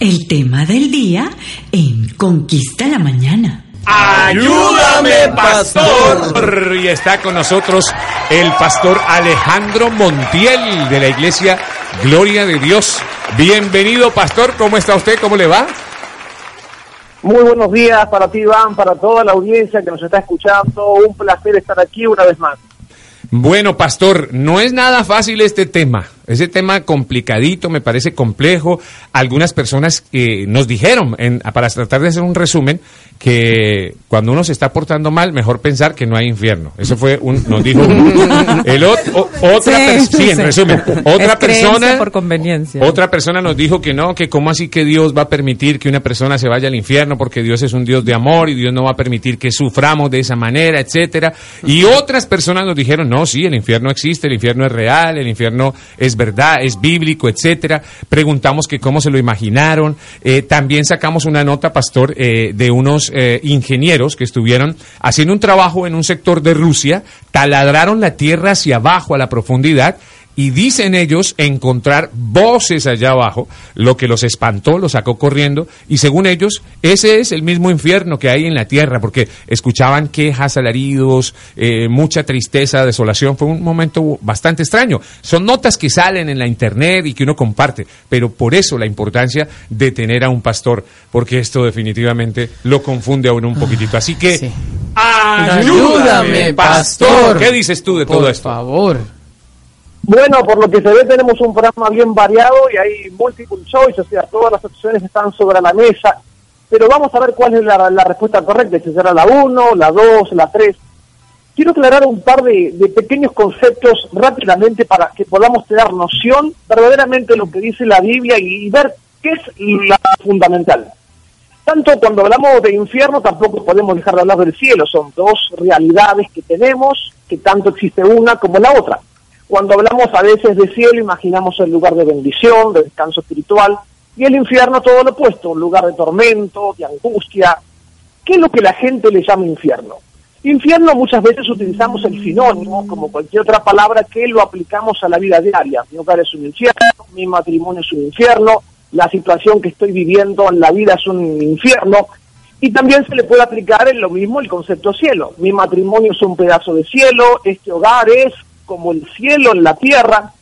El tema del día en Conquista la Mañana. Ayúdame, pastor. Y está con nosotros el pastor Alejandro Montiel de la iglesia Gloria de Dios. Bienvenido, pastor. ¿Cómo está usted? ¿Cómo le va? Muy buenos días para ti, Iván, para toda la audiencia que nos está escuchando. Un placer estar aquí una vez más. Bueno, pastor, no es nada fácil este tema. Ese tema complicadito, me parece complejo. Algunas personas eh, nos dijeron, para tratar de hacer un resumen, que cuando uno se está portando mal, mejor pensar que no hay infierno. Eso fue un, nos dijo el otra sí, en resumen, otra persona por conveniencia. Otra persona nos dijo que no, que cómo así que Dios va a permitir que una persona se vaya al infierno porque Dios es un Dios de amor y Dios no va a permitir que suframos de esa manera, etcétera. Y otras personas nos dijeron, "No, sí, el infierno existe, el infierno es real, el infierno es verdad, es bíblico, etcétera." Preguntamos que cómo se lo imaginaron. Eh, también sacamos una nota, pastor, eh, de unos eh, ingenieros que estuvieron haciendo un trabajo en un sector de Rusia, taladraron la tierra hacia abajo a la profundidad y dicen ellos encontrar voces allá abajo, lo que los espantó, los sacó corriendo, y según ellos, ese es el mismo infierno que hay en la tierra, porque escuchaban quejas, alaridos, eh, mucha tristeza, desolación, fue un momento bastante extraño. Son notas que salen en la internet y que uno comparte, pero por eso la importancia de tener a un pastor, porque esto definitivamente lo confunde a uno un poquitito. Así que, ayúdame, pastor. ¿Qué dices tú de todo esto? Por favor. Bueno, por lo que se ve tenemos un programa bien variado y hay multiple choice, o sea, todas las opciones están sobre la mesa, pero vamos a ver cuál es la, respuesta correcta, si será la 1, la 2, la 3. Quiero aclarar un par de, pequeños conceptos rápidamente para que podamos tener noción verdaderamente de lo que dice la Biblia y, ver qué es la fundamental. Tanto cuando hablamos de infierno tampoco podemos dejar de hablar del cielo, son dos realidades que tenemos, que tanto existe una como la otra. Cuando hablamos a veces de cielo, imaginamos el lugar de bendición, de descanso espiritual, y el infierno todo lo opuesto, un lugar de tormento, de angustia. ¿Qué es lo que la gente le llama infierno? Infierno muchas veces utilizamos el sinónimo, como cualquier otra palabra, que lo aplicamos a la vida diaria. Mi hogar es un infierno, mi matrimonio es un infierno, la situación que estoy viviendo en la vida es un infierno. Y también se le puede aplicar en lo mismo el concepto cielo. Mi matrimonio es un pedazo de cielo, este hogar es como el cielo en la tierra,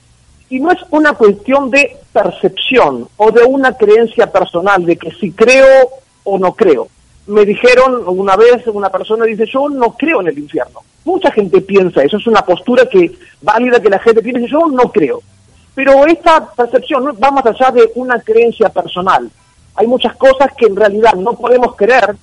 y no es una cuestión de percepción o de una creencia personal de que si creo o no creo. Me dijeron una vez, una persona dice, yo no creo en el infierno. Mucha gente piensa eso, es una postura que válida que la gente piensa, yo no creo. Pero esta percepción va más allá de una creencia personal. Hay muchas cosas que en realidad no podemos creer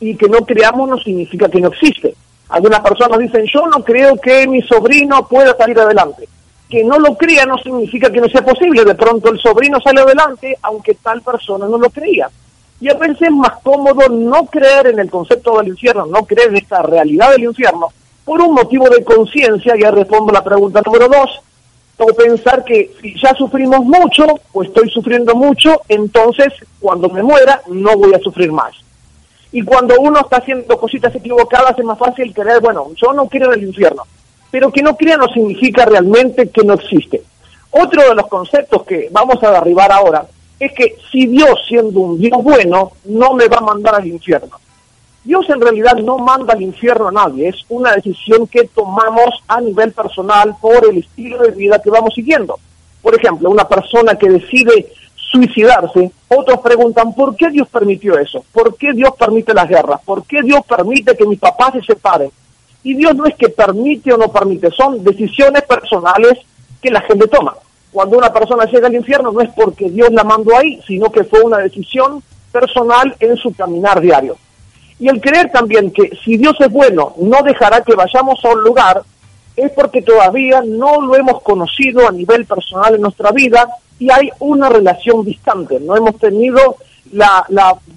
y que no creamos no significa que no existe. Algunas personas dicen, yo no creo que mi sobrino pueda salir adelante. Que no lo crea no significa que no sea posible. De pronto el sobrino sale adelante, aunque tal persona no lo creía. Y a veces es más cómodo no creer en el concepto del infierno, no creer en esta realidad del infierno, por un motivo de conciencia, ya respondo la pregunta número dos, o pensar que si ya sufrimos mucho, o estoy sufriendo mucho, entonces cuando me muera no voy a sufrir más. Y cuando uno está haciendo cositas equivocadas es más fácil creer, bueno, yo no quiero el infierno. Pero que no crea no significa realmente que no existe. Otro de los conceptos que vamos a derribar ahora es que si Dios, siendo un Dios bueno, no me va a mandar al infierno. Dios en realidad no manda al infierno a nadie, es una decisión que tomamos a nivel personal por el estilo de vida que vamos siguiendo. Por ejemplo, una persona que decide suicidarse, otros preguntan, ¿por qué Dios permitió eso? ¿Por qué Dios permite las guerras? ¿Por qué Dios permite que mis papás se separen? Y Dios no es que permite o no permite, son decisiones personales que la gente toma. Cuando una persona llega al infierno no es porque Dios la mandó ahí, sino que fue una decisión personal en su caminar diario. Y el creer también que si Dios es bueno, no dejará que vayamos a un lugar, es porque todavía no lo hemos conocido a nivel personal en nuestra vida y hay una relación distante. No hemos tenido la,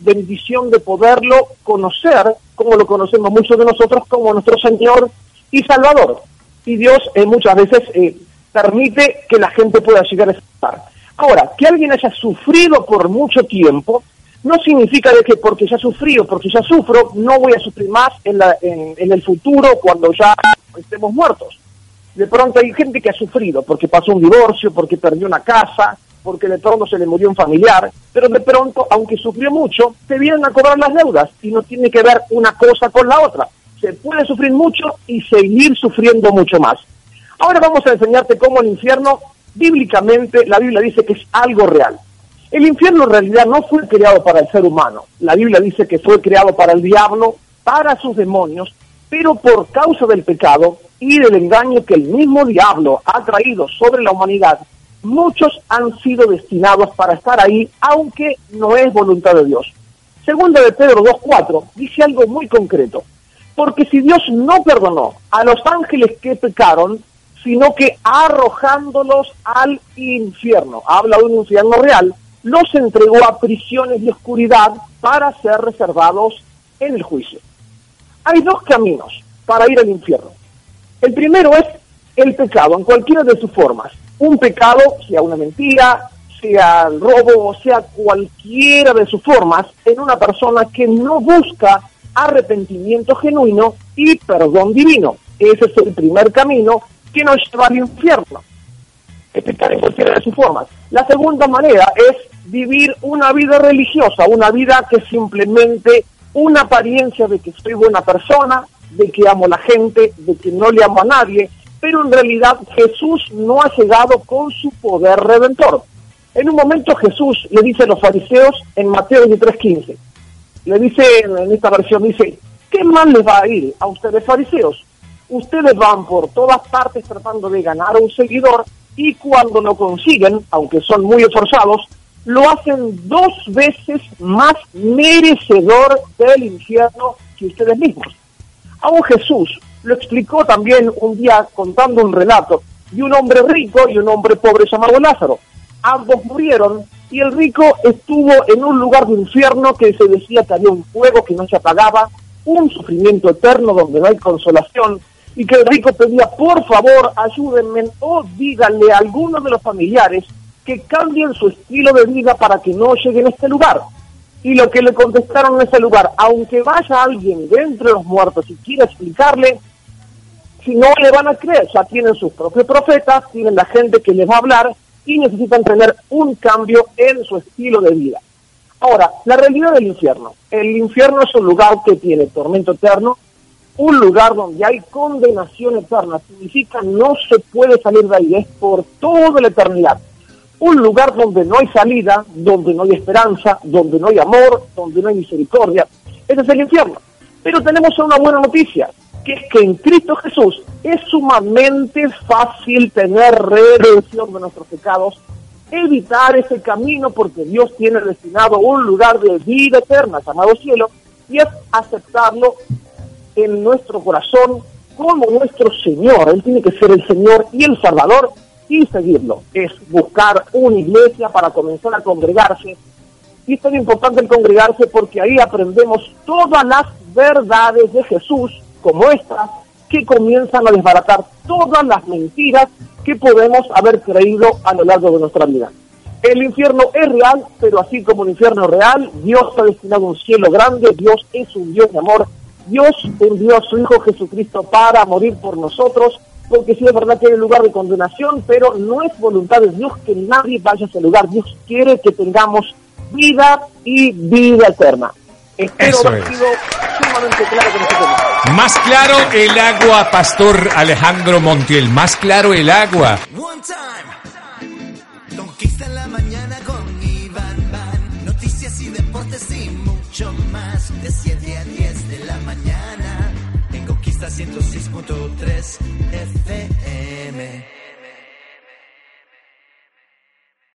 bendición de poderlo conocer, como lo conocemos muchos de nosotros, como nuestro Señor y Salvador. Y Dios eh, muchas veces eh, permite que la gente pueda llegar a estar. Ahora, que alguien haya sufrido por mucho tiempo, no significa de que porque ya sufrido, porque ya sufro, no voy a sufrir más en, la, en, el futuro cuando ya estemos muertos. De pronto hay gente que ha sufrido porque pasó un divorcio, porque perdió una casa, porque de pronto se le murió un familiar, pero de pronto, aunque sufrió mucho, se vienen a cobrar las deudas y no tiene que ver una cosa con la otra. Se puede sufrir mucho y seguir sufriendo mucho más. Ahora vamos a enseñarte cómo el infierno, bíblicamente, la Biblia dice que es algo real. El infierno en realidad no fue creado para el ser humano. La Biblia dice que fue creado para el diablo, para sus demonios, pero por causa del pecado y del engaño que el mismo diablo ha traído sobre la humanidad, muchos han sido destinados para estar ahí, aunque no es voluntad de Dios. Segunda de Pedro 2.4 dice algo muy concreto, porque si Dios no perdonó a los ángeles que pecaron, sino que arrojándolos al infierno, habla de un infierno real, los entregó a prisiones de oscuridad para ser reservados en el juicio. Hay dos caminos para ir al infierno. El primero es el pecado, en cualquiera de sus formas. Un pecado, sea una mentira, sea el robo, o sea cualquiera de sus formas, en una persona que no busca arrepentimiento genuino y perdón divino. Ese es el primer camino que nos lleva al infierno. Es pecar en cualquiera de sus formas. La segunda manera es vivir una vida religiosa, una vida que simplemente una apariencia de que soy buena persona, de que amo a la gente, de que no le amo a nadie, pero en realidad Jesús no ha llegado con su poder redentor. En un momento Jesús le dice a los fariseos en Mateo 23:15, le dice en esta versión, dice, ¿qué mal les va a ir a ustedes fariseos? Ustedes van por todas partes tratando de ganar a un seguidor y cuando lo consiguen, aunque son muy esforzados, lo hacen dos veces más merecedor del infierno que ustedes mismos. Aún Jesús lo explicó también un día contando un relato de un hombre rico y un hombre pobre llamado Lázaro. Ambos murieron y el rico estuvo en un lugar de infierno que se decía que había un fuego que no se apagaba, un sufrimiento eterno donde no hay consolación, y que el rico pedía, por favor, ayúdenme o díganle a alguno de los familiares que cambien su estilo de vida para que no lleguen a este lugar. Y lo que le contestaron en ese lugar, aunque vaya alguien de entre los muertos y quiera explicarle, si no le van a creer, ya tienen sus propios profetas, tienen la gente que les va a hablar y necesitan tener un cambio en su estilo de vida. Ahora, la realidad del infierno. El infierno es un lugar que tiene tormento eterno, un lugar donde hay condenación eterna, significa no se puede salir de ahí, es por toda la eternidad un lugar donde no hay salida, donde no hay esperanza, donde no hay amor, donde no hay misericordia. Ese es el infierno. Pero tenemos una buena noticia, que es que en Cristo Jesús es sumamente fácil tener redención de nuestros pecados, evitar ese camino porque Dios tiene destinado un lugar de vida eterna llamado cielo y es aceptarlo en nuestro corazón como nuestro Señor. Él tiene que ser el Señor y el Salvador y seguirlo. Es buscar una iglesia para comenzar a congregarse. Y es tan importante el congregarse porque ahí aprendemos todas las verdades de Jesús, como esta, que comienzan a desbaratar todas las mentiras que podemos haber creído a lo largo de nuestra vida. El infierno es real, pero así como el infierno es real, Dios ha destinado un cielo grande, Dios es un Dios de amor, Dios envió a su Hijo Jesucristo para morir por nosotros porque sí es verdad que hay un lugar de condenación, pero no es voluntad de Dios que nadie vaya a ese lugar. Dios quiere que tengamos vida y vida eterna. Espero haber sido sumamente claro con este tema. Más claro el agua, Pastor Alejandro Montiel. Más claro el agua. One time. Conquista la mañana con Iván Van. Noticias y deportes y mucho más. De 7 a 10 de la mañana. En Conquista 106.3